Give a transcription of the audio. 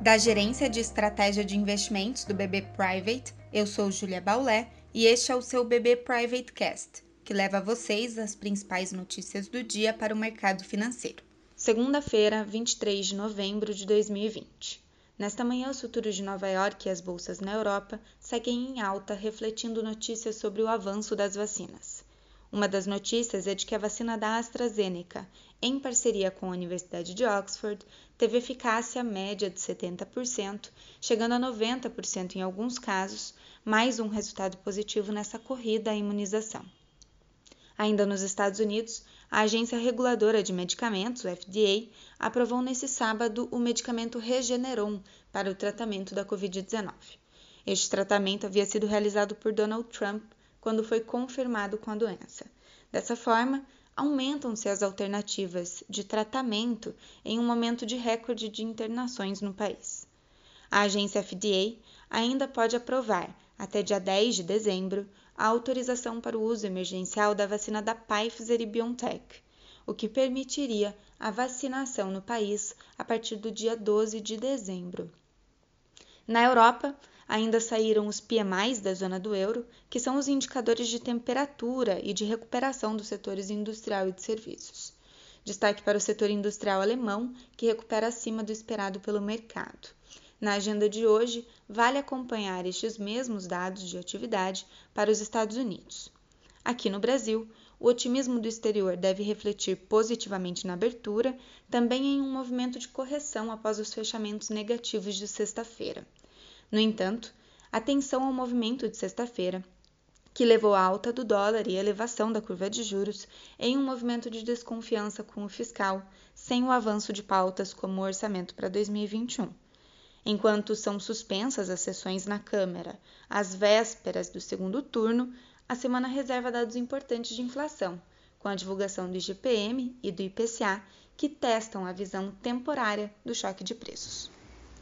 Da Gerência de Estratégia de Investimentos do BB Private, eu sou Julia Baulé e este é o seu BB Private Cast, que leva a vocês as principais notícias do dia para o mercado financeiro. Segunda-feira, 23 de novembro de 2020. Nesta manhã, os futuros de Nova York e as bolsas na Europa seguem em alta, refletindo notícias sobre o avanço das vacinas. Uma das notícias é de que a vacina da AstraZeneca, em parceria com a Universidade de Oxford, teve eficácia média de 70%, chegando a 90% em alguns casos, mais um resultado positivo nessa corrida à imunização. Ainda nos Estados Unidos, a Agência Reguladora de Medicamentos, o FDA, aprovou nesse sábado o medicamento Regeneron para o tratamento da Covid-19. Este tratamento havia sido realizado por Donald Trump quando foi confirmado com a doença. Dessa forma, aumentam-se as alternativas de tratamento em um momento de recorde de internações no país. A agência FDA ainda pode aprovar, até dia 10 de dezembro, a autorização para o uso emergencial da vacina da Pfizer e BioNTech, o que permitiria a vacinação no país a partir do dia 12 de dezembro. Na Europa, ainda saíram os PMIs da zona do euro, que são os indicadores de temperatura e de recuperação dos setores industrial e de serviços. Destaque para o setor industrial alemão, que recupera acima do esperado pelo mercado. Na agenda de hoje, vale acompanhar estes mesmos dados de atividade para os Estados Unidos. Aqui no Brasil, o otimismo do exterior deve refletir positivamente na abertura, também em um movimento de correção após os fechamentos negativos de sexta-feira. No entanto, atenção ao movimento de sexta-feira, que levou à alta do dólar e elevação da curva de juros em um movimento de desconfiança com o fiscal, sem o avanço de pautas como o orçamento para 2021. Enquanto são suspensas as sessões na Câmara às vésperas do segundo turno, a semana reserva dados importantes de inflação, com a divulgação do IGPM e do IPCA, que testam a visão temporária do choque de preços.